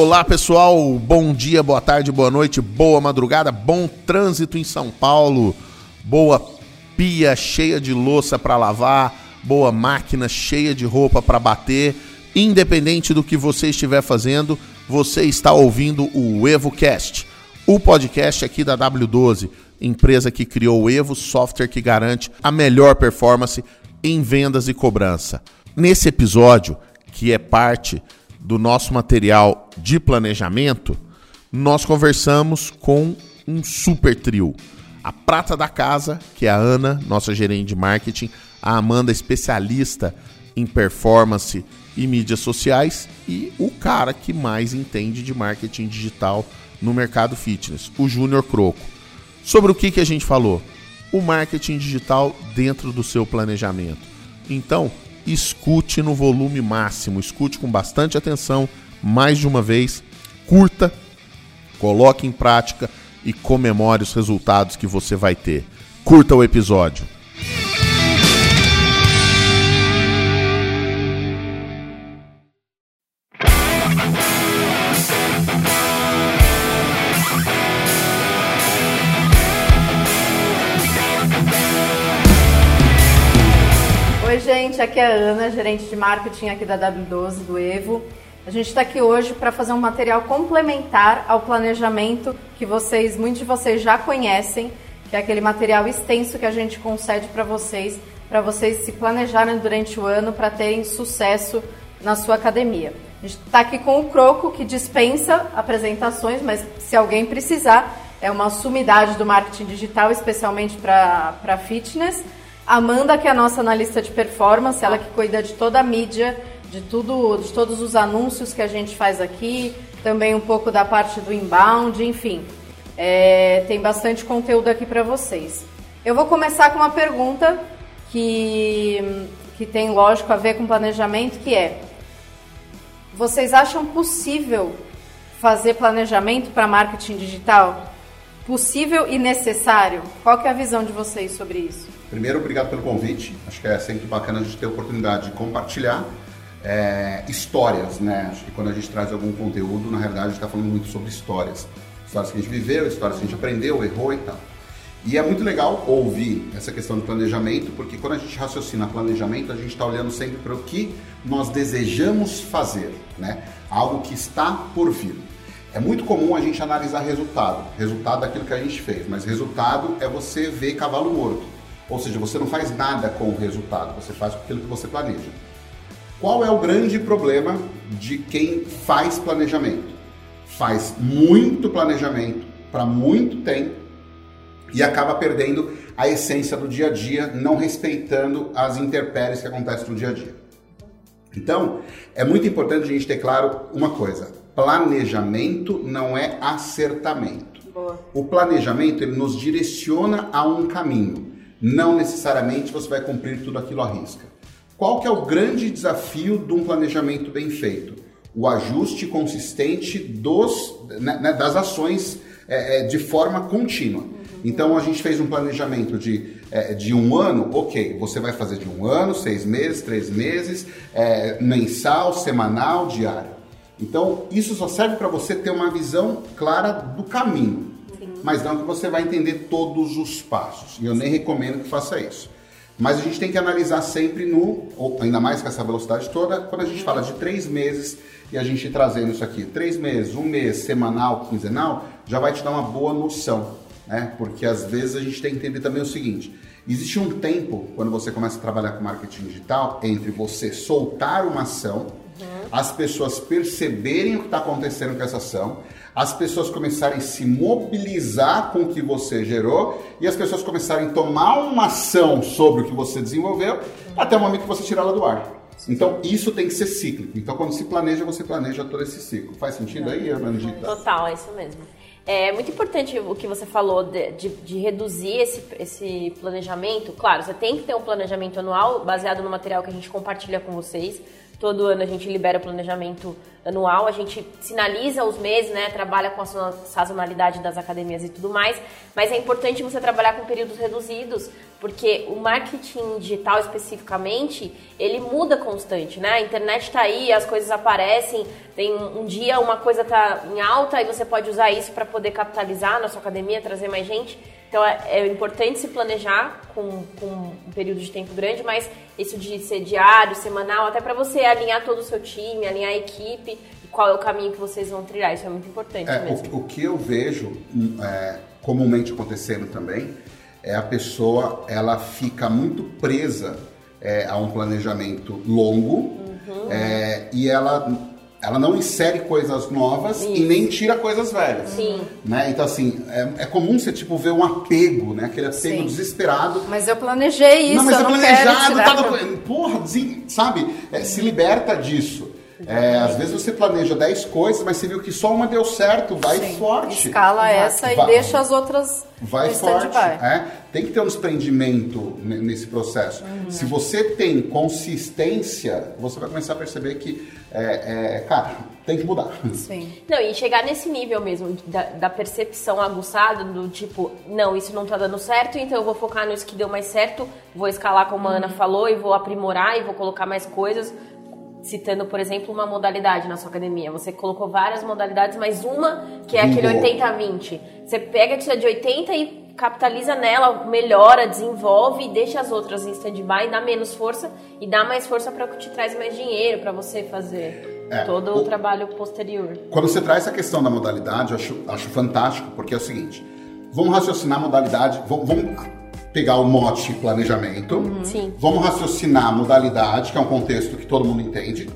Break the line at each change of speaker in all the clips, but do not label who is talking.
Olá pessoal, bom dia, boa tarde, boa noite, boa madrugada, bom trânsito em São Paulo, boa pia cheia de louça para lavar, boa máquina cheia de roupa para bater. Independente do que você estiver fazendo, você está ouvindo o EvoCast, o podcast aqui da W12, empresa que criou o Evo, software que garante a melhor performance em vendas e cobrança. Nesse episódio, que é parte do nosso material de planejamento, nós conversamos com um super trio. A prata da casa, que é a Ana, nossa gerente de marketing, a Amanda, especialista em performance e mídias sociais, e o cara que mais entende de marketing digital no mercado fitness, o Júnior Croco. Sobre o que, que a gente falou? O marketing digital dentro do seu planejamento. Então, escute no volume máximo, escute com bastante atenção, mais de uma vez, curta, coloque em prática e comemore os resultados que você vai ter. Curta o episódio.
Aqui é a Ana, gerente de marketing aqui da W12 do Evo. A gente está aqui hoje para fazer um material complementar ao planejamento que vocês, muitos de vocês já conhecem, que é aquele material extenso que a gente concede para vocês, para vocês se planejarem durante o ano para terem sucesso na sua academia. A gente está aqui com o Croco, que dispensa apresentações, mas se alguém precisar, é uma sumidade do marketing digital, especialmente para fitness. Amanda, que é a nossa analista de performance, ela que cuida de toda a mídia, de tudo, de todos os anúncios que a gente faz aqui, também um pouco da parte do inbound, enfim. É, tem bastante conteúdo aqui para vocês. Eu vou começar com uma pergunta que, que tem, lógico, a ver com planejamento, que é: vocês acham possível fazer planejamento para marketing digital? Possível e necessário? Qual é a visão de vocês sobre isso?
Primeiro, obrigado pelo convite. Acho que é sempre bacana a gente ter a oportunidade de compartilhar é, histórias, né? Acho que quando a gente traz algum conteúdo, na realidade, a gente está falando muito sobre histórias. Histórias que a gente viveu, histórias que a gente aprendeu, errou e tal. E é muito legal ouvir essa questão de planejamento, porque quando a gente raciocina planejamento, a gente está olhando sempre para o que nós desejamos fazer, né? Algo que está por vir. É muito comum a gente analisar resultado, resultado daquilo que a gente fez, mas resultado é você ver cavalo morto. Ou seja, você não faz nada com o resultado, você faz aquilo que você planeja. Qual é o grande problema de quem faz planejamento? Faz muito planejamento para muito tempo e acaba perdendo a essência do dia a dia, não respeitando as intempéries que acontecem no dia a dia. Então, é muito importante a gente ter claro uma coisa: planejamento não é acertamento.
Boa.
O planejamento ele nos direciona a um caminho não necessariamente você vai cumprir tudo aquilo à risca. Qual que é o grande desafio de um planejamento bem feito? O ajuste consistente dos, né, né das ações é, é, de forma contínua. Então a gente fez um planejamento de, é, de um ano, ok, você vai fazer de um ano, seis meses, três meses, é, mensal, semanal, diário. Então isso só serve para você ter uma visão clara do caminho mas não que você vai entender todos os passos. E eu nem recomendo que faça isso. Mas a gente tem que analisar sempre no, ainda mais com essa velocidade toda, quando a gente fala de três meses e a gente trazendo isso aqui, três meses, um mês, semanal, quinzenal, já vai te dar uma boa noção, né? Porque às vezes a gente tem que entender também o seguinte: existe um tempo quando você começa a trabalhar com marketing digital entre você soltar uma ação, uhum. as pessoas perceberem o que está acontecendo com essa ação, as pessoas começarem a se mobilizar com o que você gerou e as pessoas começarem a tomar uma ação sobre o que você desenvolveu até o momento que você tirar ela do ar. Então, isso tem que ser cíclico. Então, quando se planeja, você planeja todo esse ciclo. Faz sentido aí, Ana
Total, é isso mesmo. É muito importante o que você falou de, de, de, reduzir esse, esse planejamento. Claro, você tem que ter um planejamento anual baseado no material que a gente compartilha com vocês Todo ano a gente libera o planejamento anual, a gente sinaliza os meses, né? Trabalha com a sazonalidade das academias e tudo mais, mas é importante você trabalhar com períodos reduzidos, porque o marketing digital especificamente, ele muda constante, né? A internet está aí, as coisas aparecem, tem um dia uma coisa tá em alta e você pode usar isso para poder capitalizar na sua academia, trazer mais gente. Então é, é, importante se planejar com, com, um período de tempo grande, mas isso de ser diário, semanal, até para você alinhar todo o seu time, alinhar a equipe, qual é o caminho que vocês vão trilhar. Isso é muito importante
é,
mesmo.
O, o, que eu vejo é, comumente acontecendo também é a pessoa ela fica muito presa é, a um planejamento longo uhum. É, e ela ela não insere coisas novas Isso. e nem tira coisas velhas.
Sim.
Né? Então, assim, é, é, comum você, tipo, ver um apego, né? Aquele apego Sim. desesperado.
Mas eu planejei isso, Não, mas é planejado, tá
do... Porra, sabe? É, se liberta disso. É, às vezes você planeja 10 coisas, mas você viu que só uma deu certo, vai Sim. forte.
Escala vai. essa vai. e deixa as outras
vai forte. É? Tem que ter um desprendimento nesse processo. Uhum. Se você tem consistência, você vai começar a perceber que, é, é, cara, tem que mudar.
Sim. Não, e chegar nesse nível mesmo, da, da, percepção aguçada, do tipo, não, isso não tá dando certo, então eu vou focar nisso que deu mais certo, vou escalar como a Ana uhum. falou, e vou aprimorar, e vou colocar mais coisas citando, por exemplo, uma modalidade na sua academia. Você colocou várias modalidades, mas uma que é aquele 80-20. Você pega a de 80 e capitaliza nela, melhora, desenvolve e deixa as outras em stand-by, dá menos força e dá mais força para que te traz mais dinheiro para você fazer é, todo o, o, trabalho posterior.
Quando você traz essa questão da modalidade, eu acho, acho fantástico, porque é o seguinte, vamos raciocinar a modalidade, vamos, vamos pegar o mote planejamento,
uhum.
vamos raciocinar a modalidade, que é um contexto que todo mundo entende,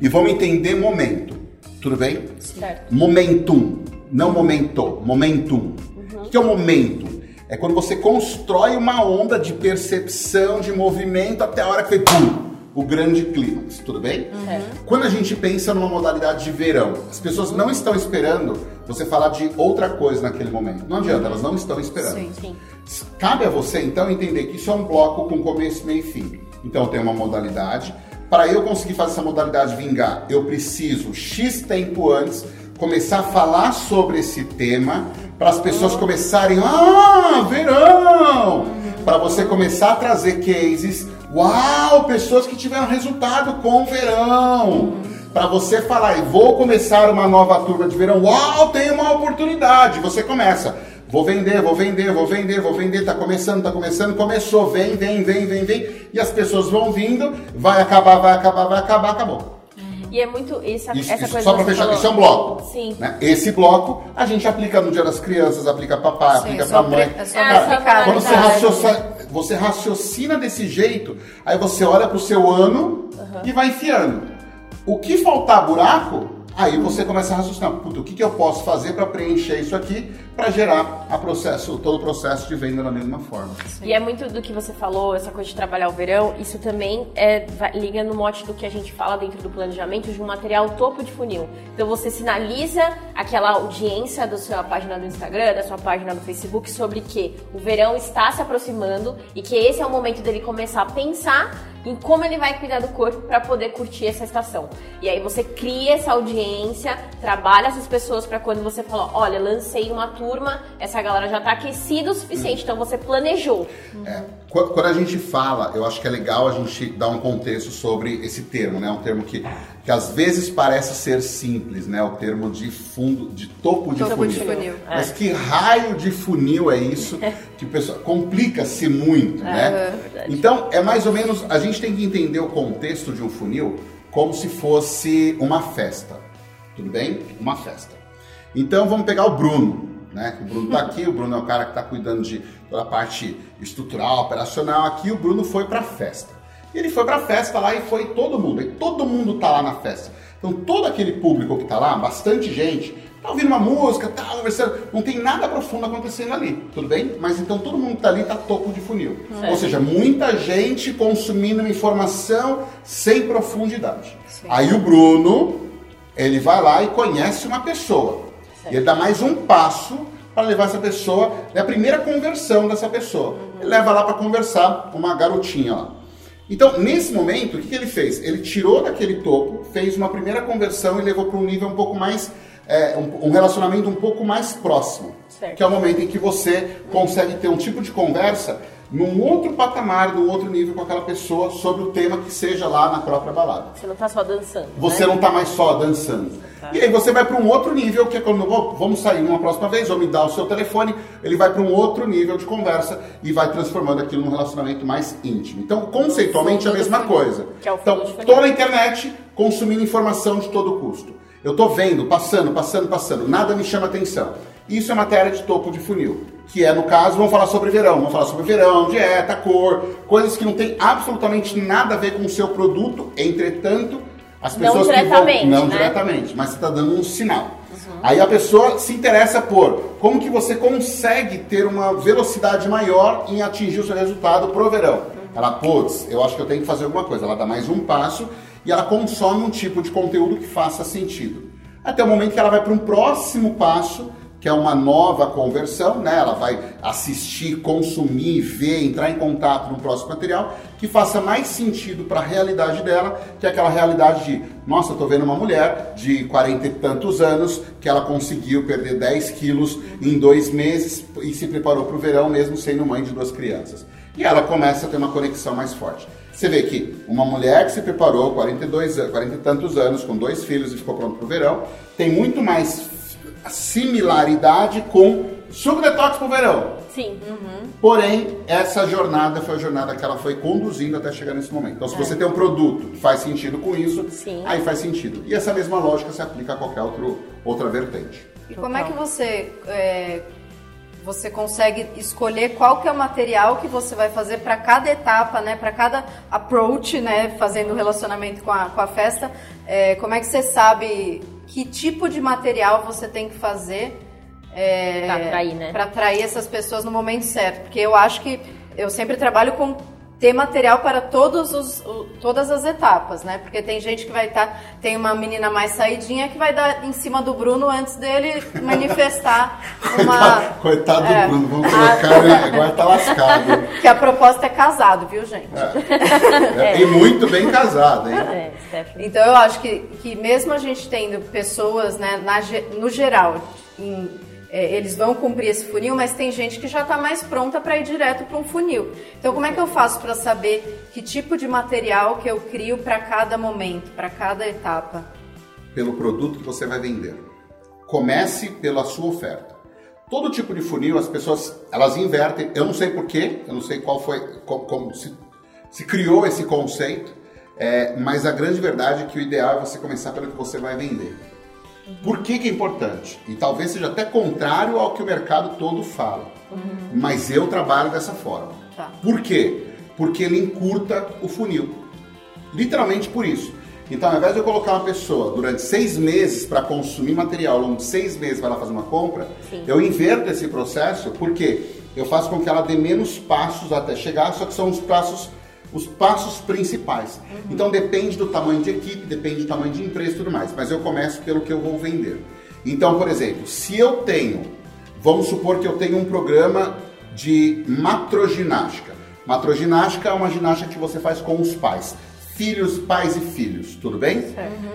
e vamos entender momento. Tudo bem?
Certo.
Momentum, não momento, momentum. Uhum. O que é o momento? É quando você constrói uma onda de percepção, de movimento, até a hora que foi pum, o grande clímax, tudo bem?
Uhum.
Quando a gente pensa numa modalidade de verão, as pessoas não estão esperando você falar de outra coisa naquele momento. Não adianta, elas não estão esperando.
Sim, sim.
Cabe a você então entender que isso é um bloco com começo, meio e fim. Então tem uma modalidade. Para eu conseguir fazer essa modalidade vingar, eu preciso X tempo antes começar a falar sobre esse tema para as pessoas começarem, ah, verão! Para você começar a trazer cases, uau, pessoas que tiveram resultado com o verão. Para você falar, vou começar uma nova turma de verão, uau, tem uma oportunidade. Você começa Vou vender, vou vender, vou vender, vou vender, tá começando, tá começando, começou, vem, vem, vem, vem, vem, e as pessoas vão vindo, vai acabar, vai acabar, vai acabar, acabou.
E é muito isso, isso essa
isso,
coisa
Só para fechar, falou. esse é um bloco.
Sim.
Né? Esse bloco a gente aplica no Dia das Crianças, aplica para papai, Sim, aplica para mãe.
É só é,
Quando você raciocina, você raciocina desse jeito, aí você olha para o seu ano uhum. e vai enfiando. O que faltar buraco, Aí você começa a raciocinar, puta, o que, que eu posso fazer para preencher isso aqui para gerar a processo, todo o processo de venda da mesma forma.
Sim. E é muito do que você falou, essa coisa de trabalhar o verão, isso também é, liga no mote do que a gente fala dentro do planejamento de um material topo de funil. Então você sinaliza aquela audiência da sua página do Instagram, da sua página do Facebook sobre que o verão está se aproximando e que esse é o momento dele começar a pensar em como ele vai cuidar do corpo para poder curtir essa estação. E aí você cria essa audiência, trabalha essas pessoas para quando você fala, olha, lancei uma turma, essa galera já está aquecida o suficiente, então você planejou.
É, quando a gente fala, eu acho que é legal a gente dar um contexto sobre esse termo, né? Um termo que, que às vezes parece ser simples, né? O termo de fundo, de topo de topo funil. De funil. Mas é. que raio de funil é isso que pessoa complica-se muito, né? É então é mais ou menos a gente tem que entender o contexto de um funil como se fosse uma festa, tudo bem? Uma festa. Então vamos pegar o Bruno né? O Bruno está aqui, o Bruno é o cara que está cuidando de toda a parte estrutural, operacional aqui. O Bruno foi para a festa. Ele foi para a festa lá e foi todo mundo. E todo mundo está lá na festa. Então todo aquele público que está lá, bastante gente, tá ouvindo uma música, tá conversando, não tem nada profundo acontecendo ali, tudo bem? Mas então todo mundo que tá ali tá topo de funil. Ou seja, muita gente consumindo informação sem profundidade. Sim. Aí o Bruno, ele vai lá e conhece uma pessoa. Certo. E ele dá mais um passo para levar essa pessoa, é a primeira conversão dessa pessoa. Uhum. Ele leva lá para conversar com uma garotinha lá. Então, nesse momento, o que, que ele fez? Ele tirou daquele topo, fez uma primeira conversão e levou para um nível um pouco mais. É, um, um relacionamento um pouco mais próximo.
Certo.
Que é o momento em que você consegue ter um tipo de conversa num outro patamar, num outro nível com aquela pessoa sobre o tema que seja lá na própria balada.
Você não tá só dançando.
Você
né?
não tá mais só dançando.
Tá.
E aí você vai para um outro nível, que é quando "Ô, vamos sair uma próxima vez, ou me dá o seu telefone, ele vai para um outro nível de conversa e vai transformando aquilo num relacionamento mais íntimo. Então, conceitualmente é a mesma coisa.
é
então, tô na internet consumindo informação de todo custo. Eu tô vendo, passando, passando, passando, nada me chama atenção. Isso é matéria de topo de funil, que é, no caso, vamos falar sobre verão, vamos falar sobre verão, dieta, cor, coisas que não tem absolutamente nada a ver com o seu produto, entretanto, as
Não
pessoas que vão,
diretamente,
não
né?
diretamente, mas você está dando um sinal. Aí a pessoa se interessa por como que você consegue ter uma velocidade maior em atingir o seu resultado pro verão. Ela, putz, eu acho que eu tenho que fazer alguma coisa. Ela dá mais um passo e ela consome um tipo de conteúdo que faça sentido. Até o momento que ela vai para um próximo passo, que é uma nova conversão, né? Ela vai assistir, consumir, ver, entrar em contato no próximo material que faça mais sentido para a realidade dela, que é aquela realidade de, nossa, tô vendo uma mulher de 40 e tantos anos que ela conseguiu perder 10 quilos em dois meses e se preparou para o verão mesmo sendo mãe de duas crianças. E ela começa a ter uma conexão mais forte. Você vê que uma mulher que se preparou 42 anos, 40 e tantos anos, com dois filhos e ficou pronto para o verão, tem muito mais similaridade com suco detox para o verão.
Sim.
Porém, essa jornada foi a jornada que ela foi conduzindo até chegar nesse momento. Então, se você tem um produto que faz sentido com isso,
Sim.
aí faz sentido. E essa mesma lógica se aplica a qualquer outro, outra vertente.
E como é que você é, você consegue escolher qual que é o material que você vai fazer para cada etapa, né? Para cada approach, né? Fazendo o relacionamento com a, com a festa. É, como é que você sabe que tipo de material você tem que fazer é,
Pra atrair, né?
atrair essas pessoas no momento certo? Porque eu acho que eu sempre trabalho com ter material para todos os, todas as etapas, né? Porque tem gente que vai estar. tem uma menina mais saidinha que vai dar em cima do Bruno antes dele manifestar uma.
Coitado
É.
do Bruno, vamos colocar, né? agora tá lascado.
Que a proposta é casado, viu, gente?
É, E muito bem casado, hein?
É, Stephanie.
Então eu acho que, que mesmo a gente tendo pessoas, né, na no geral, em- é, eles vão cumprir esse funil, mas tem gente que já está mais pronta para ir direto para um funil. Então como é que eu faço para saber que tipo de material que eu crio para cada momento, para cada etapa?
Pelo produto que você vai vender. Comece pela sua oferta. Todo tipo de funil, as pessoas, elas invertem. Eu não sei porquê, eu não sei qual foi, co- como, se, se criou esse conceito, é, mas a grande verdade é que o ideal é você começar pelo que você vai vender. Por que, que é importante? E talvez seja até contrário ao que o mercado todo fala. Mas eu trabalho dessa forma.
Tá.
Por quê? Porque ele encurta o funil. Literalmente por isso. Então, ao invés de eu colocar uma pessoa durante seis meses para consumir material, ao longo de seis meses para ela fazer uma compra,
Sim.
eu inverto esse processo porque eu faço com que ela dê menos passos até chegar, só que são os passos, os passos principais. Então, depende do tamanho de equipe, depende do tamanho de empresa e tudo mais. Mas eu começo pelo que eu vou vender. Então, por exemplo, se eu tenho, vamos supor que eu tenho um programa de matroginástica. Matroginástica é uma ginástica que você faz com os pais. Filhos, pais e filhos, tudo bem?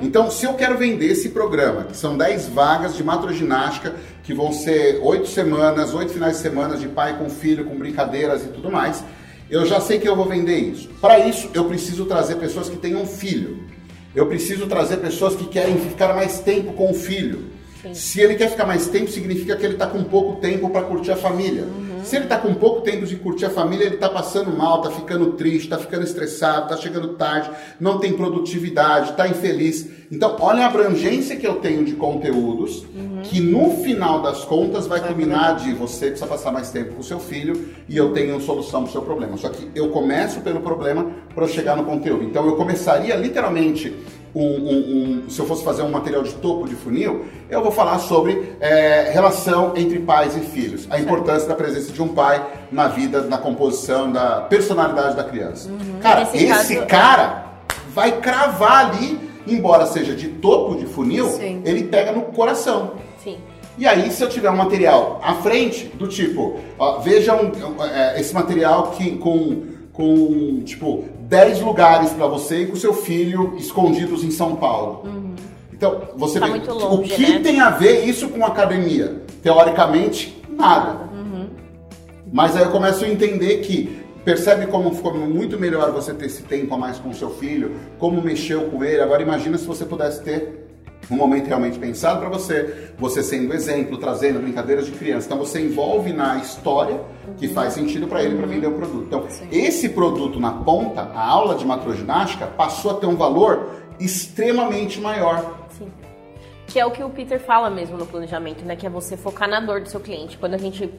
Então, se eu quero vender esse programa, que são 10 vagas de matroginástica, que vão ser 8 semanas, 8 finais de semana de pai com filho, com brincadeiras e tudo mais, eu já sei que eu vou vender isso. Para isso, eu preciso trazer pessoas que tenham filho. Eu preciso trazer pessoas que querem ficar mais tempo com o filho. Se ele quer ficar mais tempo, significa que ele está com pouco tempo para curtir a família. Se ele está com pouco tempo de curtir a família, ele está passando mal, está ficando triste, está ficando estressado, está chegando tarde, não tem produtividade, está infeliz. Então, olha a abrangência que eu tenho de conteúdos, que no final das contas vai culminar de você precisa passar mais tempo com o seu filho e eu tenho solução para o seu problema. Só que eu começo pelo problema para eu chegar no conteúdo. Então, eu começaria literalmente um, um- se eu fosse fazer um material de topo de funil, eu vou falar sobre é, relação entre pais e filhos, a importância da presença de um pai na vida, na composição, da personalidade da criança. Cara,
Nesse
esse
caso-
cara vai cravar ali, embora seja de topo de funil,
Sim.
ele pega no coração.
Sim.
E aí, se eu tiver um material à frente, do tipo, ó, veja um- um, é, esse material que, com, com, tipo, 10 lugares para você e com seu filho escondidos em São Paulo. Então, você
Tá
vê
muito
o
longe,
que
né?
tem a ver isso com academia? Teoricamente, nada. Mas aí eu começo a entender que percebe como ficou muito melhor você ter esse tempo a mais com seu filho, como mexeu com ele. Agora imagina se você pudesse ter um momento realmente pensado para você, você sendo exemplo, trazendo brincadeiras de criança. Então você envolve na história que faz sentido para ele para vender o produto. Então, esse produto na ponta, a aula de macroginástica, passou a ter um valor extremamente maior.
Sim. Que é o que o Peter fala mesmo no planejamento, né? Que é você focar na dor do seu cliente. Quando a gente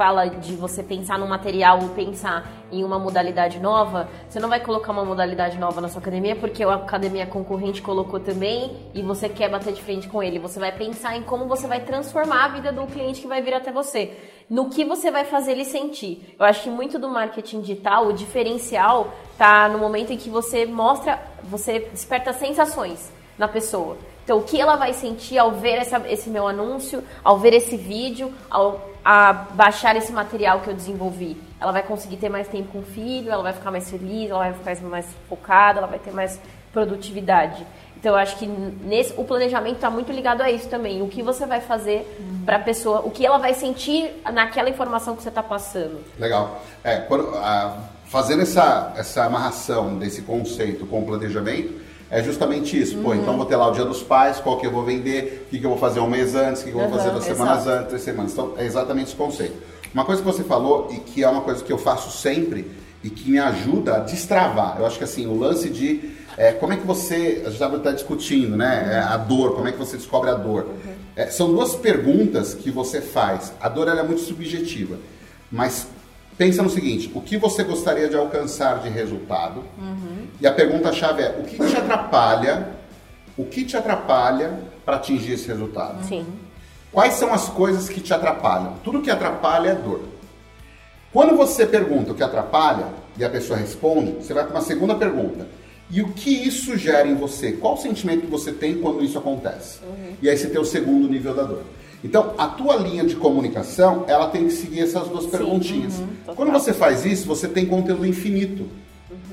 fala de você pensar no material ou pensar em uma modalidade nova, você não vai colocar uma modalidade nova na sua academia porque a academia concorrente colocou também e você quer bater de frente com ele. Você vai pensar em como você vai transformar a vida do cliente que vai vir até você. No que você vai fazer ele sentir. Eu acho que muito do marketing digital, o diferencial, tá no momento em que você mostra, você desperta sensações na pessoa. Então, o que ela vai sentir ao ver essa- esse meu anúncio, ao ver esse vídeo, ao a baixar esse material que eu desenvolvi? Ela vai conseguir ter mais tempo com o filho, ela vai ficar mais feliz, ela vai ficar mais focada, ela vai ter mais produtividade. Então, eu acho que nesse, o planejamento está muito ligado a isso também. O que você vai fazer para a pessoa, o que ela vai sentir naquela informação que você está passando.
Legal. É, quando, ah, fazendo essa, essa amarração desse conceito com o planejamento, é justamente isso. Pô, então vou ter lá o dia dos pais, qual que eu vou vender, o que, que eu vou fazer um mês antes, o que, que eu vou fazer duas semanas antes, três semanas. Então, é exatamente esse conceito. Uma coisa que você falou e que é uma coisa que eu faço sempre e que me ajuda a destravar. Eu acho que assim, o lance de é, como é que você, a gente estava até discutindo, né? é, a dor, como é que você descobre a dor. É, são duas perguntas que você faz. A dor ela é muito subjetiva, mas pensa no seguinte: o que você gostaria de alcançar de resultado? E a pergunta-chave é: o que te atrapalha? O que te atrapalha para atingir esse resultado?
Sim.
Quais são as coisas que te atrapalham? Tudo que atrapalha é dor. Quando você pergunta o que atrapalha e a pessoa responde, você vai para uma segunda pergunta. E o que isso gera em você? Qual o sentimento que você tem quando isso acontece? E aí você tem o segundo nível da dor. Então, a tua linha de comunicação, ela tem que seguir essas duas perguntinhas.
total.
Quando você faz isso, você tem conteúdo infinito.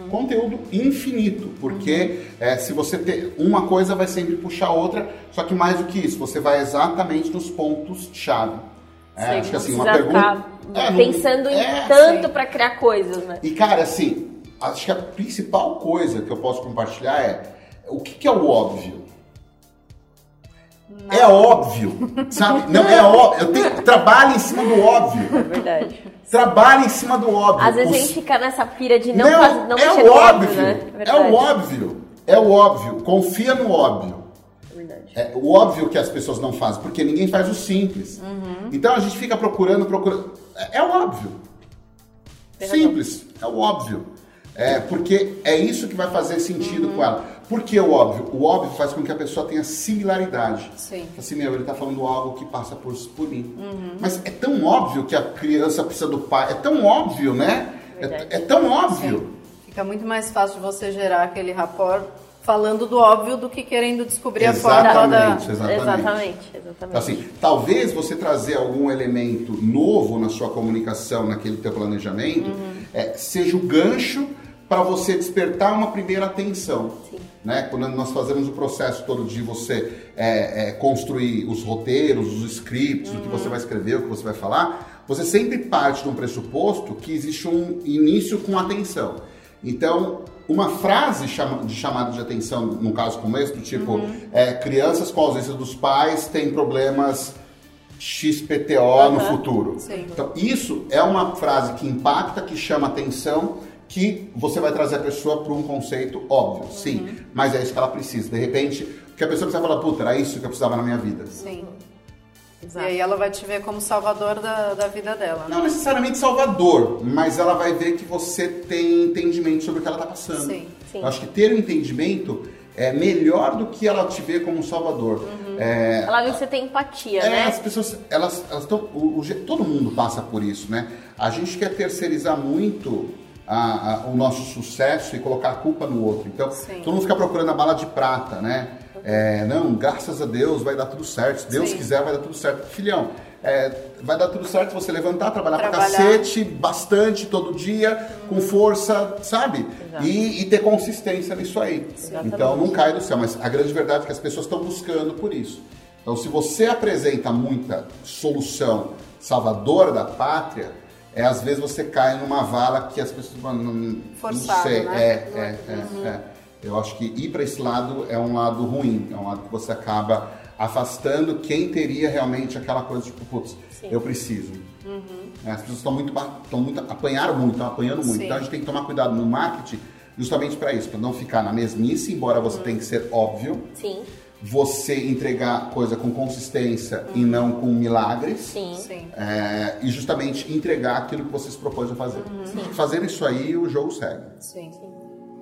Conteúdo infinito, porque é, se você ter uma coisa vai sempre puxar a outra, só que mais do que isso, você vai exatamente nos pontos chave. É,
Sim,
acho que assim, uma pergunta.
tá
É,
pensando em
é,
tanto para criar coisas, né?
e cara, assim, acho que a principal coisa que eu posso compartilhar é o que, que é o óbvio? É óbvio, sabe? Não é óbvio. Eu tenho, trabalho em cima do óbvio.
É verdade.
Trabalho em cima do óbvio.
Às vezes a
Os-
gente fica nessa pira de não, faz, não
é o
no
óbvio.
né?
É
Verdade.
o óbvio. É o óbvio. Confia no óbvio.
Verdade.
É o óbvio que as pessoas não fazem, porque ninguém faz o simples.
Uhum.
Então a gente fica procurando, procurando. É, é o óbvio. Simples, é o óbvio. É, porque é isso que vai fazer sentido
Uhum.
com ela. Por que o óbvio? O óbvio faz com que a pessoa tenha similaridade.
Sim.
Assim, meu, ele tá falando algo que passa por, por mim.
Uhum.
Mas é tão óbvio que a criança precisa do pai. É tão óbvio, né? É, é tão óbvio.
Fica muito mais fácil você gerar aquele rapport falando do óbvio do que querendo descobrir a fórmula da.
Exatamente, exatamente.
Exatamente, exatamente.
Então, assim, talvez você trazer algum elemento novo na sua comunicação, naquele teu planejamento, é, seja o gancho para você despertar uma primeira atenção.
Sim.
Né? Quando nós fazemos o processo todo de você é, é, construir os roteiros, os scripts, o que você vai escrever, o que você vai falar, você sempre parte de um pressuposto que existe um início com atenção. Então, uma frase chama- de chamada de atenção, no caso como esse, do tipo, é, crianças com ausência dos pais têm problemas XPTO no futuro.
Sim.
Então, isso é uma frase que impacta, que chama atenção, que você vai trazer a pessoa para um conceito óbvio, sim, mas é isso que ela precisa. De repente, que a pessoa precisa falar, puta, era isso que eu precisava na minha vida.
Sim. E
Exato.
aí ela vai te ver como salvador da, da vida dela. né?
Não necessariamente salvador, mas ela vai ver que você tem entendimento sobre o que ela está passando.
Sim,
sim.
Eu acho que ter um entendimento é melhor do que ela te ver como um salvador. É,
Ela viu que você tem empatia,
É,
né?
as pessoas, elas, elas o, o todo mundo passa por isso, né? A gente quer terceirizar muito a- a- o nosso sucesso e colocar a culpa no outro. Então,
Sim.
todo mundo fica procurando a bala de prata, né? É, não, graças a Deus vai dar tudo certo. Se Deus
Sim.
quiser, vai dar tudo certo. Filhão, É, vai dar tudo certo você levantar, trabalhar, pra
Trabalhar.
cacete, bastante, todo dia, com força, sabe? E, e ter consistência nisso aí. Então não cai do céu, mas a grande verdade é que as pessoas estão buscando por isso. Então se você apresenta muita solução salvadora da pátria, é às vezes você cai numa vala que as pessoas não, não
Forçado,
sei,
né?
é, é, é, é. Eu acho que ir para esse lado é um lado ruim, é um lado que você acaba afastando quem teria realmente aquela coisa tipo, putz, eu preciso. É, As pessoas estão muito, estão muito, apanharam muito, estão apanhando muito.
Sim.
Então a gente tem que tomar cuidado no marketing justamente para isso, para não ficar na mesmice, embora você tenha que ser óbvio,
Sim,
você entregar coisa com consistência e não com milagres.
sim.
Sim.
É, e justamente entregar aquilo que você se propôs a fazer. Fazendo isso aí, o jogo segue.
Sim.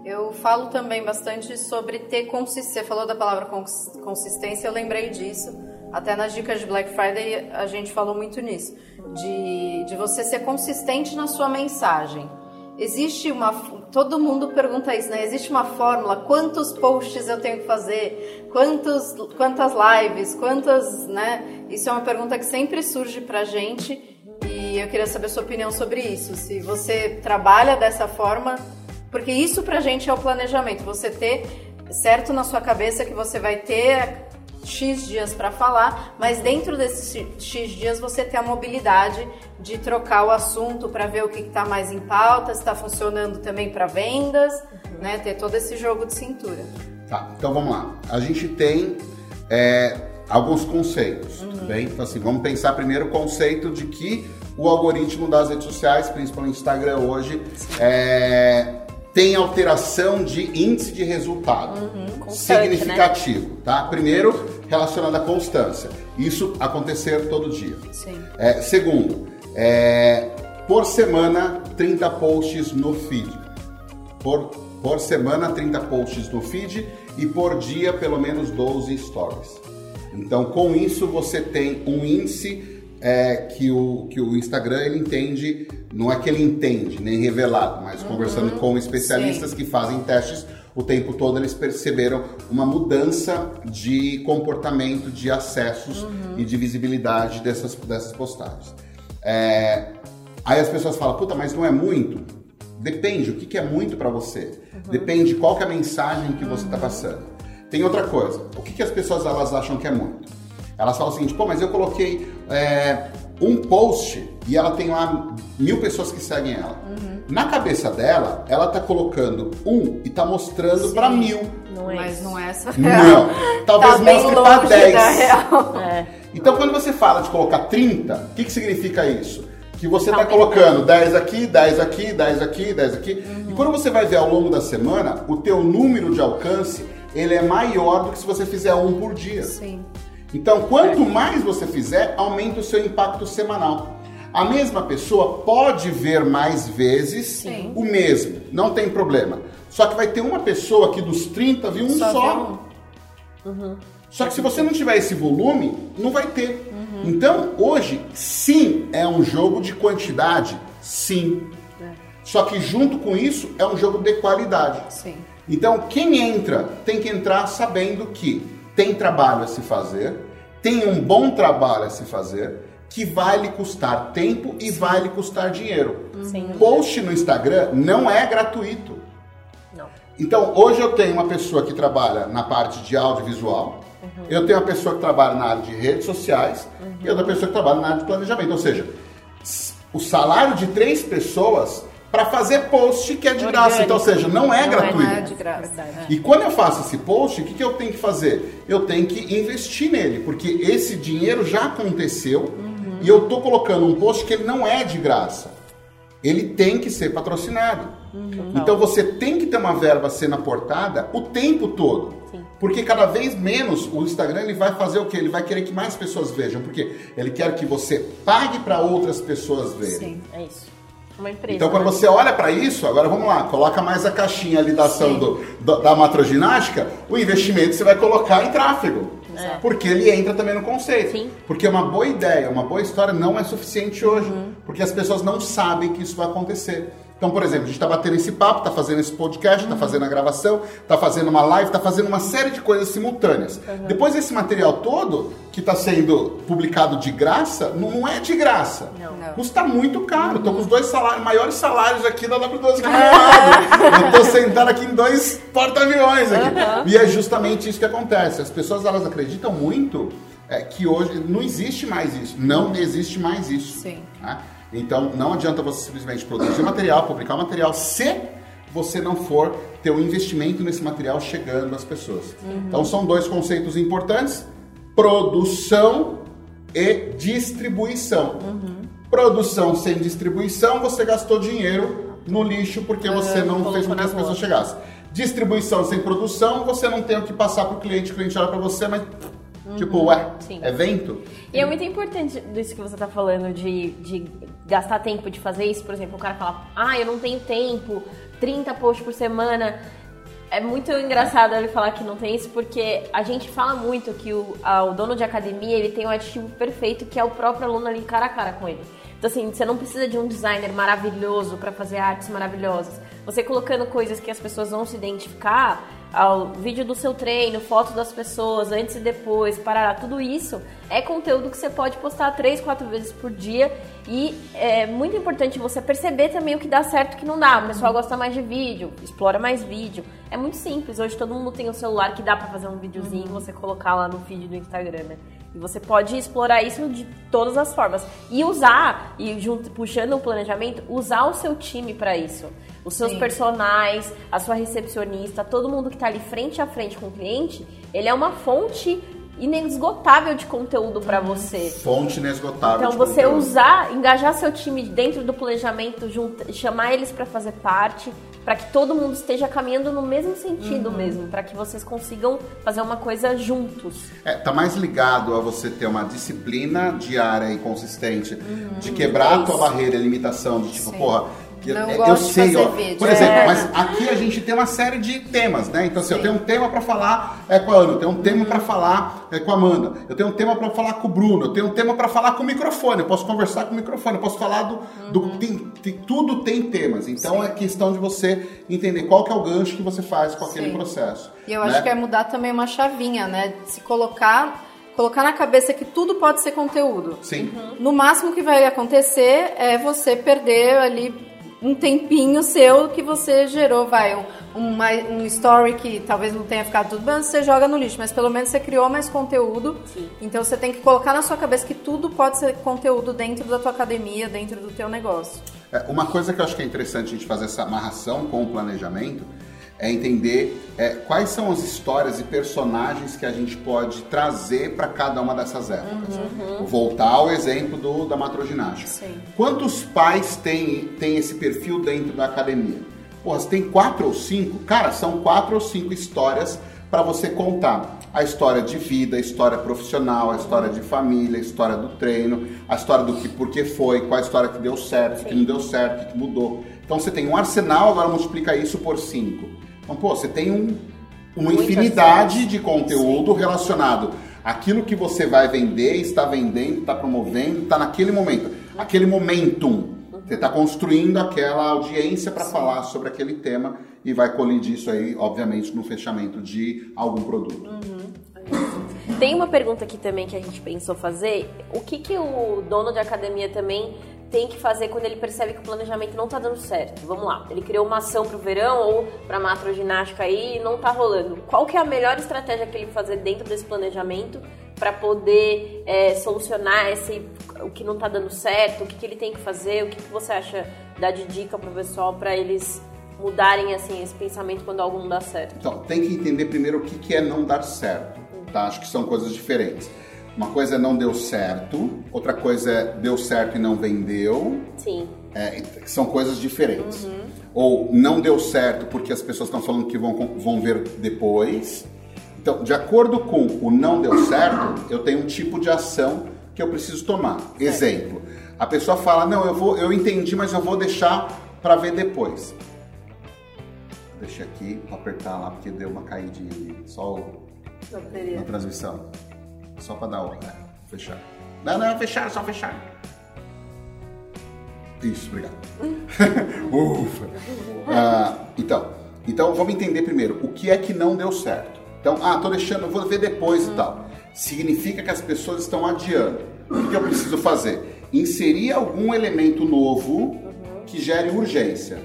Eu falo também bastante sobre ter consistência. Você falou da palavra cons- consistência, eu lembrei disso. Até nas dicas de Black Friday a gente falou muito nisso. De, de você ser consistente na sua mensagem. Existe uma. Todo mundo pergunta isso, né? Existe uma fórmula? Quantos posts eu tenho que fazer? Quantos, quantas lives? Quantas. né? Isso é uma pergunta que sempre surge pra gente. E eu queria saber sua opinião sobre isso. Se você trabalha dessa forma, porque isso pra gente é o planejamento. Você ter certo na sua cabeça que você vai ter X dias pra falar, mas dentro desses X dias você ter a mobilidade de trocar o assunto pra ver o que está mais em pauta, se está funcionando também pra vendas, né? Ter todo esse jogo de cintura.
Tá, então vamos lá. A gente tem é, alguns conceitos, tudo bem? Então assim, vamos pensar primeiro o conceito de que o algoritmo das redes sociais, principalmente o Instagram hoje, é, tem alteração de índice de resultado
Constante,
significativo, tá? Primeiro, relacionado à constância. Isso acontecer todo dia.
Sim.
É, segundo, é, por semana, 30 posts no feed. Por, por semana, 30 posts no feed e por dia, pelo menos 12 stories. Então, com isso, você tem um índice é, que, o, que o Instagram ele entende, não é que ele entende, nem revelado, mas conversando com especialistas que fazem testes o tempo todo, eles perceberam uma mudança de comportamento, de acessos e de visibilidade dessas, dessas postagens. É, aí as pessoas falam, puta, mas não é muito? Depende, o que, que é muito para você? Depende qual que é a mensagem que você está passando. Tem outra coisa, o que, que as pessoas elas acham que é muito? Elas falam o seguinte, pô, mas eu coloquei é, um post e ela tem lá mil pessoas que seguem ela. Na cabeça dela, ela tá colocando um e tá mostrando para mil.
Não é
Mas
isso.
não é essa.
Não, talvez
tá
mostre para
longe
10.
da real.
É.
Então, quando você fala de colocar 30, o que, que significa isso? Que você está
Aumentando.
colocando 10 aqui, 10 aqui, 10 aqui, 10 aqui. E quando você vai ver ao longo da semana, o teu número de alcance, ele é maior do que se você fizer um por dia.
Sim.
Então, quanto mais você fizer, aumenta o seu impacto semanal. A mesma pessoa pode ver mais vezes
Sim.
o mesmo, não tem problema. Só que vai ter uma pessoa que dos 30 viu um
Só
só.
vê um.
Só que se você não tiver esse volume, não vai ter. Então, hoje, sim, é um jogo de quantidade, sim. Só que junto com isso, é um jogo de qualidade.
Sim.
Então, quem entra tem que entrar sabendo que tem trabalho a se fazer, tem um bom trabalho a se fazer, que vai lhe custar tempo e vai lhe custar dinheiro.
Sim.
Post no Instagram não é gratuito.
Não.
Então, hoje eu tenho uma pessoa que trabalha na parte de audiovisual, eu tenho uma pessoa que trabalha na área de redes sociais e outra pessoa que trabalha na área de planejamento. Ou seja, o salário de três pessoas para fazer post que é de graça. Então, ou seja, não é
Não é,
gratuito.
É de graça.
Verdade.
E quando eu faço esse post, o que, que eu tenho que fazer? Eu tenho que investir nele, porque esse dinheiro já aconteceu e eu tô colocando um post que ele não é de graça. Ele tem que ser patrocinado. Então você tem que ter uma verba sendo aportada o tempo todo. Porque cada vez menos o Instagram ele vai fazer o quê? Ele vai querer que mais pessoas vejam. Porque ele quer que você pague para outras pessoas verem.
Sim.
É isso. Uma empresa.
Então, quando
né?
você olha para isso, agora vamos lá, coloca mais a caixinha ali da ação do, do- da matroginástica, o investimento você vai colocar em tráfego.
É.
Porque ele entra também no conceito.
Sim.
Porque uma boa ideia, uma boa história não é suficiente hoje.
Uhum.
Porque as pessoas não sabem que isso vai acontecer. Então, por exemplo, a gente está batendo esse papo, está fazendo esse podcast, está fazendo a gravação, está fazendo uma live, está fazendo uma série de coisas simultâneas. Depois esse material todo, que está sendo publicado de graça, não, não é de graça.
Não.
Não.
Custa muito caro. Estou com os dois salários, maiores salários aqui da W12 aqui do meu lado. Eu estou sentado aqui em dois porta-aviões aqui. E é justamente isso que acontece. As pessoas elas acreditam muito é, que hoje não existe mais isso. Não existe mais isso.
Sim.
né? Então não adianta você simplesmente produzir material, publicar material, se você não for ter um investimento nesse material chegando às pessoas. Então são dois conceitos importantes: produção e distribuição. Produção sem distribuição, você gastou dinheiro no lixo porque você não fez com que as pessoas chegassem. Distribuição sem produção, você não tem o que passar para o cliente, o cliente olha para você, mas tipo, ué,
Sim.
evento?
E é muito importante disso que você tá falando, de, de gastar tempo de fazer isso. Por exemplo, o cara fala, ah, eu não tenho tempo, 30 posts por semana. É muito engraçado ele falar que não tem isso, porque a gente fala muito que o, a- o dono de academia ele tem um aditivo perfeito, que é o próprio aluno ali cara a cara com ele. Então, assim, você não precisa de um designer maravilhoso para fazer artes maravilhosas. Você colocando coisas que as pessoas vão se identificar, ao vídeo do seu treino, foto das pessoas, antes e depois, parar, tudo isso é conteúdo que você pode postar três, quatro vezes por dia e é muito importante você perceber também o que dá certo e o que não dá. O pessoal gosta mais de vídeo, explora mais vídeo. É muito simples, hoje todo mundo tem um celular que dá pra fazer um videozinho você colocar lá no feed do Instagram, né? E você pode explorar isso de todas as formas. E usar, e junto, puxando o planejamento, usar o seu time pra isso. Os seus
Sim.
personagens, a sua recepcionista, todo mundo que tá ali frente a frente com o cliente, ele é uma fonte inesgotável de conteúdo pra você.
Fonte inesgotável.
Então
de
você
conteúdo.
usar, engajar seu time dentro do planejamento, junta- chamar eles pra fazer parte, pra que todo mundo esteja caminhando no mesmo sentido mesmo, pra que vocês consigam fazer uma coisa juntos.
É, tá mais ligado a você ter uma disciplina diária e consistente de quebrar a tua barreira, a limitação, de tipo,
Sim.
porra.
Não
eu,
gosto
eu
de
sei,
fazer
ó.
vídeo.
Por exemplo,
É.
mas aqui a gente tem uma série de temas, né? Então, assim, eu
Sim.
tenho um tema pra falar é, com a Ana, eu tenho um tema pra falar é, com a Amanda, eu tenho um tema pra falar com o Bruno, eu tenho um tema pra falar com o microfone, eu posso conversar com o microfone, eu posso falar do. do
Uhum.
tem, tem- tudo tem temas. Então é questão de você entender qual que é o gancho que você faz com aquele
Sim.
processo.
E eu
né?
acho que é mudar também uma chavinha, né? Se colocar, colocar na cabeça que tudo pode ser conteúdo.
Sim.
No máximo que vai acontecer é você perder ali um tempinho seu que você gerou, vai, um, uma- um story que talvez não tenha ficado tudo bem, você joga no lixo, mas pelo menos você criou mais conteúdo.
Sim.
Então você tem que colocar na sua cabeça que tudo pode ser conteúdo dentro da tua academia, dentro do teu negócio.
É, uma coisa que eu acho que é interessante a gente fazer essa amarração com o planejamento é entender é, quais são as histórias e personagens que a gente pode trazer para cada uma dessas épocas. Voltar ao exemplo do, da matroginástica.
Sim.
Quantos pais têm, têm esse perfil dentro da academia? Porra, você tem quatro ou cinco? Cara, são quatro ou cinco histórias para você contar. A história de vida, a história profissional, a história de família, a história do treino, a história do que por que foi, qual a história que deu certo, o que não deu certo, o que mudou. Então você tem um arsenal, agora multiplica isso por cinco. Então, pô, você tem um, uma infinidade de conteúdo relacionado àquilo que você vai vender, está vendendo, está promovendo, está naquele momento. Aquele momentum. Você está construindo aquela audiência para falar sobre aquele tema e vai colidir isso aí, obviamente, no fechamento de algum produto.
Tem uma pergunta aqui também que a gente pensou fazer. O que, que o dono de academia também tem que fazer quando ele percebe que o planejamento não tá dando certo? Vamos lá, ele criou uma ação pro verão ou pra macroginástica aí e não tá rolando. Qual que é a melhor estratégia que ele fazer dentro desse planejamento para poder é, solucionar esse, o que não tá dando certo? O que, que ele tem que fazer? O que, que você acha dar de dica pro pessoal para eles mudarem assim esse pensamento quando algo não dá certo?
Então, tem que entender primeiro o que, que é não dar certo, tá? Acho que são coisas diferentes. Uma coisa é não deu certo, outra coisa é deu certo e não vendeu.
Sim.
É, são coisas diferentes. Ou não deu certo porque as pessoas estão falando que vão, vão ver depois. Então, de acordo com o não deu certo, eu tenho um tipo de ação que eu preciso tomar. Exemplo, a pessoa fala, não, eu vou, eu entendi, mas eu vou deixar para ver depois. Deixa aqui, vou apertar lá porque deu uma caidinha ali. Só o na transmissão. Só para dar o. É, fechar. Não, não, fechar, só fechar. Isso, obrigado. Ufa. Ah, então, então, vamos entender primeiro o que é que não deu certo. Então, ah, tô deixando, vou ver depois e tal. Significa que as pessoas estão adiando. O que eu preciso fazer? Inserir algum elemento novo que gere urgência.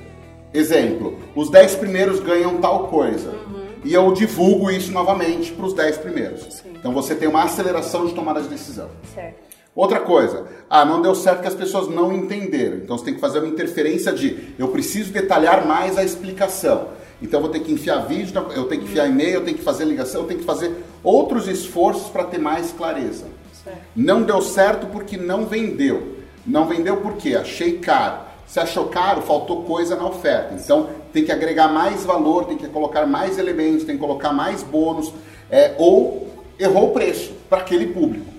Exemplo, os 10 primeiros ganham tal coisa. E eu divulgo isso novamente para os 10 primeiros. Então você tem uma aceleração de tomada de decisão.
Certo.
Outra coisa, ah, não deu certo que as pessoas não entenderam. Então você tem que fazer uma interferência de eu preciso detalhar mais a explicação. Então eu vou ter que enfiar vídeo, eu tenho que enfiar e-mail, eu tenho que fazer ligação, eu tenho que fazer outros esforços para ter mais clareza.
Certo.
Não deu certo porque não vendeu. Não vendeu porque achei caro. Se achou caro, faltou coisa na oferta. Então tem que agregar mais valor, tem que colocar mais elementos, tem que colocar mais bônus, é, ou errou o preço para aquele público.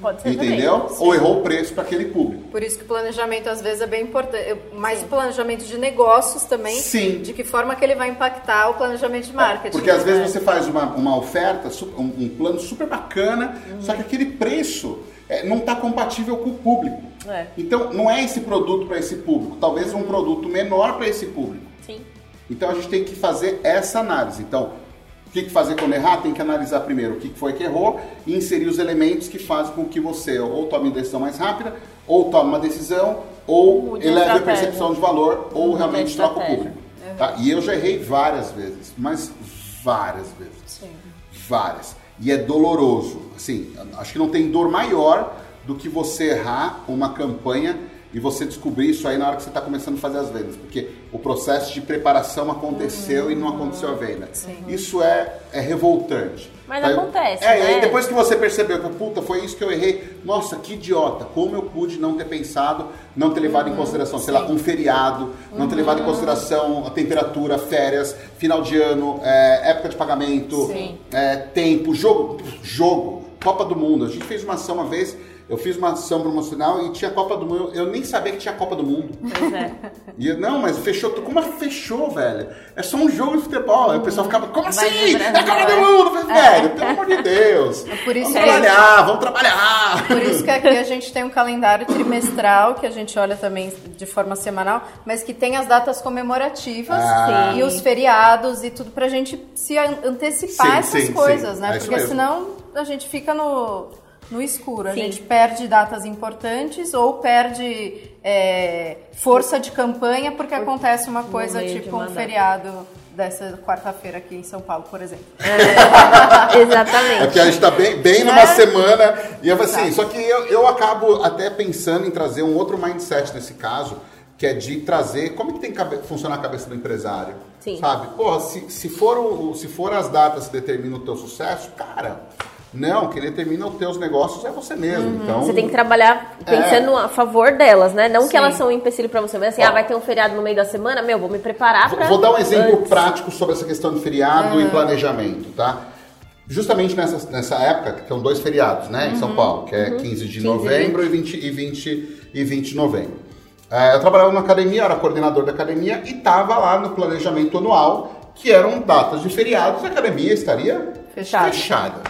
Pode ser
Entendeu?
também.
Ou errou o preço para aquele público.
Por isso que o planejamento às vezes é bem importante. Mais o planejamento de negócios também.
Sim.
De que forma que ele vai impactar o planejamento de marketing.
Porque às vezes
né?
você faz uma, uma oferta, um, um plano super bacana,
Uhum.
só que aquele preço é, não está compatível com o público.
É.
Então não é esse produto para esse público, talvez um produto menor para esse público.
Sim.
Então a gente tem que fazer essa análise. Então, o que, fazer quando errar? Tem que analisar primeiro o que foi que errou e inserir os elementos que fazem com que você ou tome uma decisão mais rápida, ou tome uma decisão, ou eleve a percepção de valor, ou
Mude
realmente troca o público. Tá? E eu já errei várias vezes, mas várias vezes.
Sim.
Várias. E é doloroso. Assim, acho que não tem dor maior do que você errar uma campanha e você descobrir isso aí na hora que você está começando a fazer as vendas. Porque o processo de preparação aconteceu e não aconteceu a venda. Isso é, é revoltante.
Mas
Tá?
acontece,
É, e aí
né?
depois que você percebeu que, puta, foi isso que eu errei. Nossa, que idiota. Como eu pude não ter pensado, não ter levado
Uhum,
em consideração, sei lá, um feriado, não ter levado em consideração a temperatura, férias, final de ano, é, época de pagamento,
Sim.
é, tempo, jogo, jogo, Copa do Mundo. A gente fez uma ação uma vez, eu fiz uma ação promocional e tinha Copa do Mundo. Eu nem sabia que tinha Copa do Mundo.
Pois é.
E eu, não, mas fechou. Como assim fechou, velho? É só um jogo de futebol. Aí o pessoal ficava, como
Vai
assim? É Copa do
é.
Mundo! Falei, Velho, pelo amor de Deus.
É por isso
vamos trabalhar, vamos trabalhar.
Por isso que aqui a gente tem um calendário trimestral, que a gente olha também de forma semanal, mas que tem as datas comemorativas
Ah.
e os feriados e tudo pra gente se an- antecipar
Sim,
essas
sim,
coisas,
sim.
né?
É
Porque senão a gente fica no, no escuro, a
Sim.
gente perde datas importantes ou perde é, força de campanha porque acontece uma coisa tipo um feriado dessa quarta-feira aqui em São Paulo, por exemplo.
É
Exatamente.
porque a gente tá bem, bem numa
É.
semana. E eu assim, só que eu, eu acabo até pensando em trazer um outro mindset nesse caso, que é de trazer. Como é que tem que funcionar a cabeça do empresário?
Sim.
Sabe? Porra, se, se, for o, se for as datas que determinam o teu sucesso, cara. Não, quem determina os teus negócios é você mesmo. Então,
Você tem que trabalhar pensando a favor delas, né? Não que
Sim.
elas são um empecilho pra você, mas assim,
Ó.
ah, vai ter um feriado no meio da semana, meu, vou me preparar
Vou-
pra...
Vou dar um exemplo
antes.
prático sobre essa questão de feriado e planejamento, tá? Justamente nessa, nessa época, que são dois feriados, né, em São Paulo, que é 15 de
15
novembro e 20, e, 20, e 20 de novembro. É, eu trabalhava na academia, eu era coordenador da academia e estava lá no planejamento anual, que eram datas de feriados, a academia estaria
Fechada.
fechada.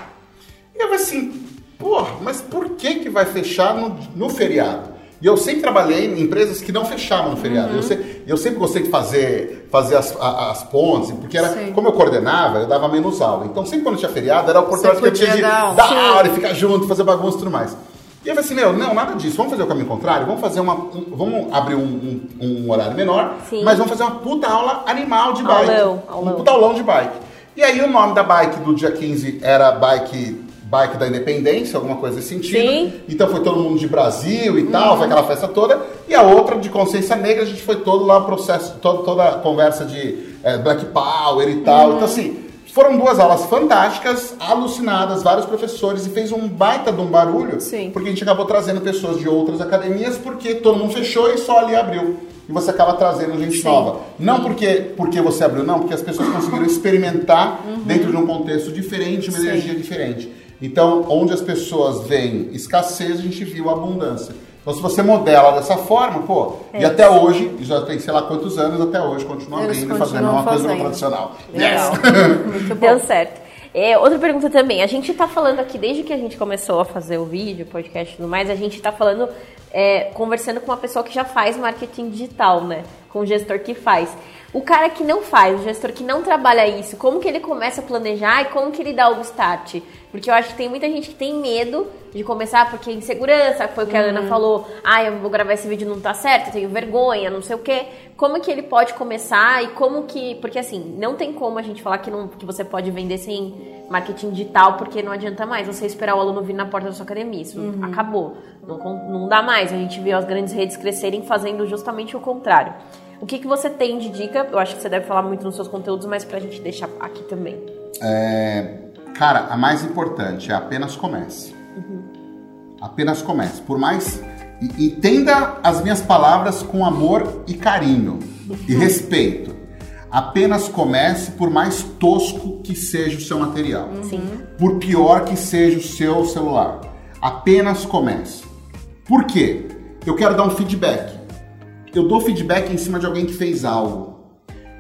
E eu falei assim, porra, mas por que que vai fechar no, no feriado? E eu sempre trabalhei em empresas que não fechavam no feriado. Eu, se- eu sempre gostei de fazer, fazer as, a- as pontes, porque era,
Sim.
como eu coordenava, eu dava menos aula. Então sempre quando tinha feriado, era a oportunidade que eu tinha de
dar aula
e ficar junto, fazer bagunça e tudo mais. E eu falei assim, meu, não, nada disso. Vamos fazer o caminho contrário? Vamos fazer uma. um- vamos abrir um, um- um horário menor,
Sim.
mas vamos fazer uma puta aula animal de bike.
Aulão, aulão.
Um puta aulão de bike. E aí o nome da bike do dia 15 era bike, bike da independência, alguma coisa nesse sentido.
Sim.
Então foi todo mundo de Brasil e tal, foi aquela festa toda. E a outra de consciência negra, a gente foi todo lá o processo, todo, toda a conversa de eh, Black Power e tal. Então assim, foram duas aulas fantásticas, alucinadas, vários professores, e fez um baita de um barulho.
Sim.
Porque a gente acabou trazendo pessoas de outras academias, porque todo mundo fechou e só ali abriu. E você acaba trazendo gente
Sim.
nova. Não porque, porque você abriu, não, porque as pessoas conseguiram experimentar dentro de um contexto diferente, uma
Sim.
energia diferente. Então, onde as pessoas veem escassez, a gente viu abundância. Então, se você modela dessa forma, pô, e
É.
até hoje, já tem sei lá quantos anos, até hoje continua
Eles
abrindo e fazendo uma coisa
fazendo.
tradicional.
Legal. Muito bom.
Deu certo. É, outra pergunta também. A gente tá falando aqui, desde que a gente começou a fazer o vídeo, o podcast e tudo mais, a gente tá falando é, conversando com uma pessoa que já faz marketing digital, né? Com o gestor que faz. O cara que não faz, o gestor que não trabalha isso, como que ele começa a planejar e como que ele dá o start? Porque eu acho que tem muita gente que tem medo de começar porque insegurança, foi o que a Ana falou. Ah, eu vou gravar esse vídeo não tá certo, eu tenho vergonha, não sei o quê. Como que ele pode começar e como que, porque assim, não tem como a gente falar que não que você pode vender sem marketing digital, porque não adianta mais você esperar o aluno vir na porta da sua academia. Isso acabou. Não, não dá mais. A gente vê as grandes redes crescerem fazendo justamente o contrário. O que, que você tem de dica? Eu acho que você deve falar muito nos seus conteúdos, mas pra gente deixar aqui também.
É, cara, a mais importante é apenas comece. Apenas comece. Por mais. Entenda as minhas palavras com amor e carinho e respeito. Apenas comece, por mais tosco que seja o seu material.
Sim.
Por pior que seja o seu celular. Apenas comece. Por quê? Eu quero dar um feedback. Eu dou feedback em cima de alguém que fez algo.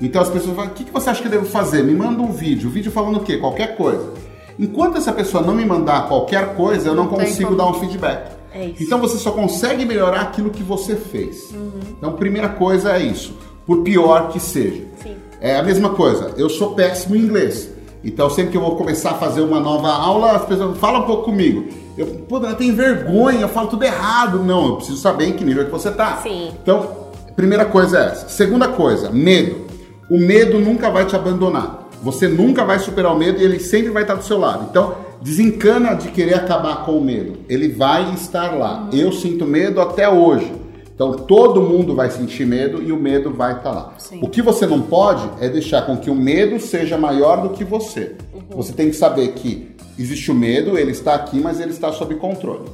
Então as pessoas falam: o que que você acha que eu devo fazer? Me manda um vídeo. O vídeo falando o quê? Qualquer coisa. Enquanto essa pessoa não me mandar qualquer coisa, eu não
tem
consigo dar um feedback.
É isso.
Então você só consegue melhorar aquilo que você fez. Então, primeira coisa é isso. Por pior que seja.
Sim.
É a mesma coisa. Eu sou péssimo em inglês. Então, sempre que eu vou começar a fazer uma nova aula, as pessoas falam um pouco comigo. Eu, pô, eu tenho vergonha, eu falo tudo errado. Não, eu preciso saber em que nível que você tá.
Sim.
Então, primeira coisa é essa. Segunda coisa, medo. O medo nunca vai te abandonar. Você nunca vai superar o medo e ele sempre vai estar do seu lado. Então, desencana de querer acabar com o medo. Ele vai estar lá. Eu sinto medo até hoje. Então, todo mundo vai sentir medo e o medo vai estar lá.
Sim.
O que você não pode é deixar com que o medo seja maior do que você. Você tem que saber que existe o medo, ele está aqui, mas ele está sob controle.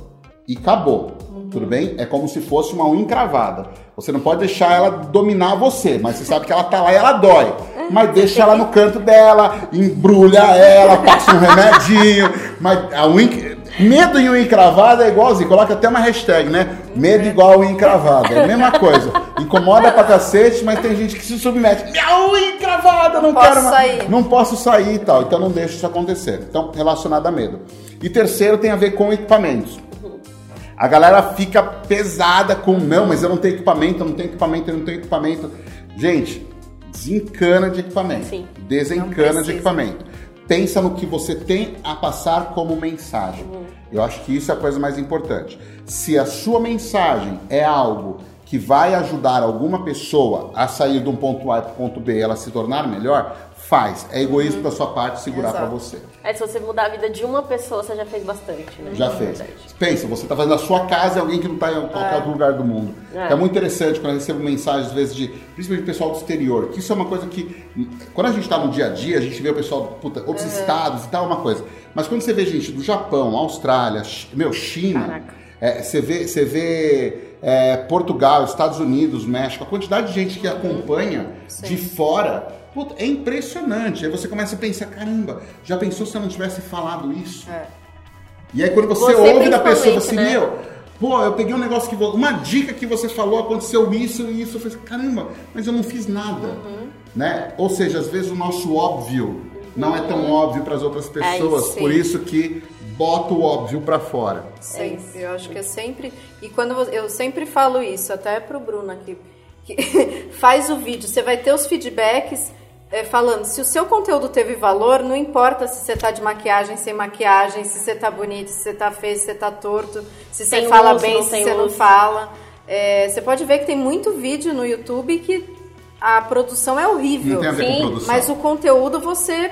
E acabou. Tudo bem? É como se fosse uma unha encravada. Você não pode deixar ela dominar você, mas você sabe que ela tá lá e ela dói. Mas deixa ela no canto dela, embrulha ela, passa um remedinho. Mas a unha. Medo em unha encravada é igualzinho. Coloca até uma hashtag, né? Medo igual unha encravada. É a mesma coisa. Incomoda pra cacete, mas tem gente que se submete. Minha unha encravada, não,
posso
quero mais.
sair.
Não posso sair e tal. Então não deixa isso acontecer. Então, relacionado a medo. E terceiro tem a ver com equipamentos. A galera fica pesada com não, mas eu não tenho equipamento, eu não tenho equipamento, eu não tenho equipamento. Gente, desencana de equipamento.
Sim.
Desencana de equipamento. Pensa no que você tem a passar como mensagem. Eu acho que isso é a coisa mais importante. Se a sua mensagem é algo que vai ajudar alguma pessoa a sair de um ponto A para o ponto B e ela se tornar melhor, faz. É egoísmo da sua parte segurar para você.
É, se você mudar a vida de uma pessoa, você já fez bastante, né?
Já
Na
fez.
verdade.
Pensa, você está fazendo a sua casa e alguém que não está em qualquer outro lugar do mundo. É.
É.
muito interessante quando eu recebo mensagens, às vezes, de, principalmente do pessoal do exterior, que isso é uma coisa que, quando a gente está no dia a dia, a gente vê o pessoal, puta, outros estados e tal, é uma coisa. Mas quando você vê gente do Japão, Austrália, meu, China, é, você vê, você vê é, Portugal, Estados Unidos, México, a quantidade de gente que acompanha de fora, puta, é impressionante. Aí você começa a pensar, caramba, já pensou se eu não tivesse falado isso?
É.
E aí quando você,
Você
ouve da pessoa assim,
né?
meu, pô, eu peguei um negócio que uma dica que você falou, aconteceu isso e isso, eu falei, caramba, mas eu não fiz nada,
Uhum.
né? Ou seja, às vezes o nosso óbvio não é tão óbvio para as outras pessoas,
isso,
por
sim.
isso que bota o óbvio para fora.
Sempre, eu acho que é sempre. E quando eu sempre falo isso, até pro Bruno aqui, que faz o vídeo, você vai ter os feedbacks é, falando se o seu conteúdo teve valor, não importa se você tá de maquiagem, sem maquiagem, se você tá bonito, se você tá feio, se você tá torto, se você fala
luz,
bem, se você não fala. É, você pode ver que tem muito vídeo no YouTube que a produção é horrível.
Não tem a ver
Sim,
com produção.
Mas o conteúdo você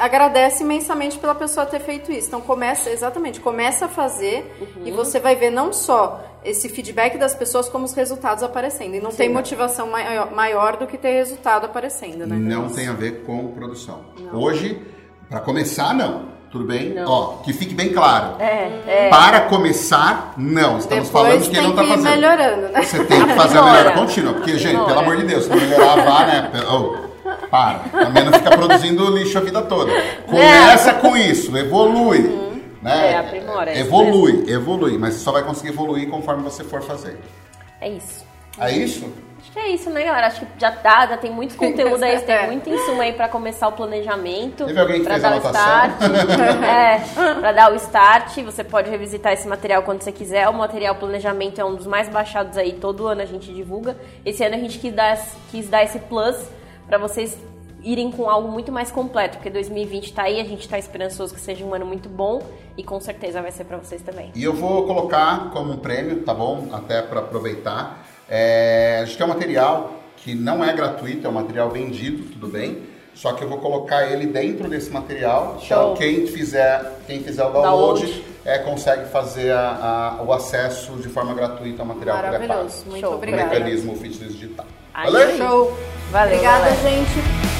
agradece imensamente pela pessoa ter feito isso. Então começa, exatamente, começa a fazer
Uhum.
e você vai ver não só esse feedback das pessoas como os resultados aparecendo. E não tem motivação maior, maior do que ter resultado aparecendo, né?
Não tem a ver com produção. Hoje, para começar, não. Tudo bem?
Não.
Ó, que fique bem claro.
É, é.
Para começar, não. Estamos falando
Depois
de
tem
quem não
que
está
ir
fazendo.
melhorando, né?
Você tem que fazer a melhora contínua. Porque, gente, pelo
Aprimora.
amor de Deus, se não melhorar, vá, né? Oh, para. Também não fica produzindo lixo a vida toda. Começa com isso, evolui. Né?
É, aprimora, é isso
Evolui, evolui. Mas você só vai conseguir evoluir conforme você for fazer.
É isso.
É isso?
Acho que é isso, né, galera? Acho que já dá, já tem muito conteúdo aí, tem
É.
muito insumo aí pra começar o planejamento.
Teve alguém que
pra
fez a
dar o
anotação?
start. é, pra dar o start. Você pode revisitar esse material quando você quiser. O material planejamento é um dos mais baixados aí, todo ano a gente divulga. Esse ano a gente quis dar, quis dar esse plus pra vocês irem com algo muito mais completo, porque 2020 tá aí, a gente tá esperançoso que seja um ano muito bom e com certeza vai ser pra vocês também.
E eu vou colocar como um prêmio, tá bom? Até para aproveitar. É, a gente tem um material que não é gratuito, é um material vendido, tudo bem? Só que eu vou colocar ele dentro desse material.
Show.
Então quem fizer, quem fizer o download,
Download.
É, consegue fazer a- a- o acesso de forma gratuita ao material que ele é.
Maravilhoso. Muito
Show.
O
obrigada.
mecanismo fitness digital.
Aí,
Valeu?
Show.
Valeu,
Obrigada,
galera.
gente.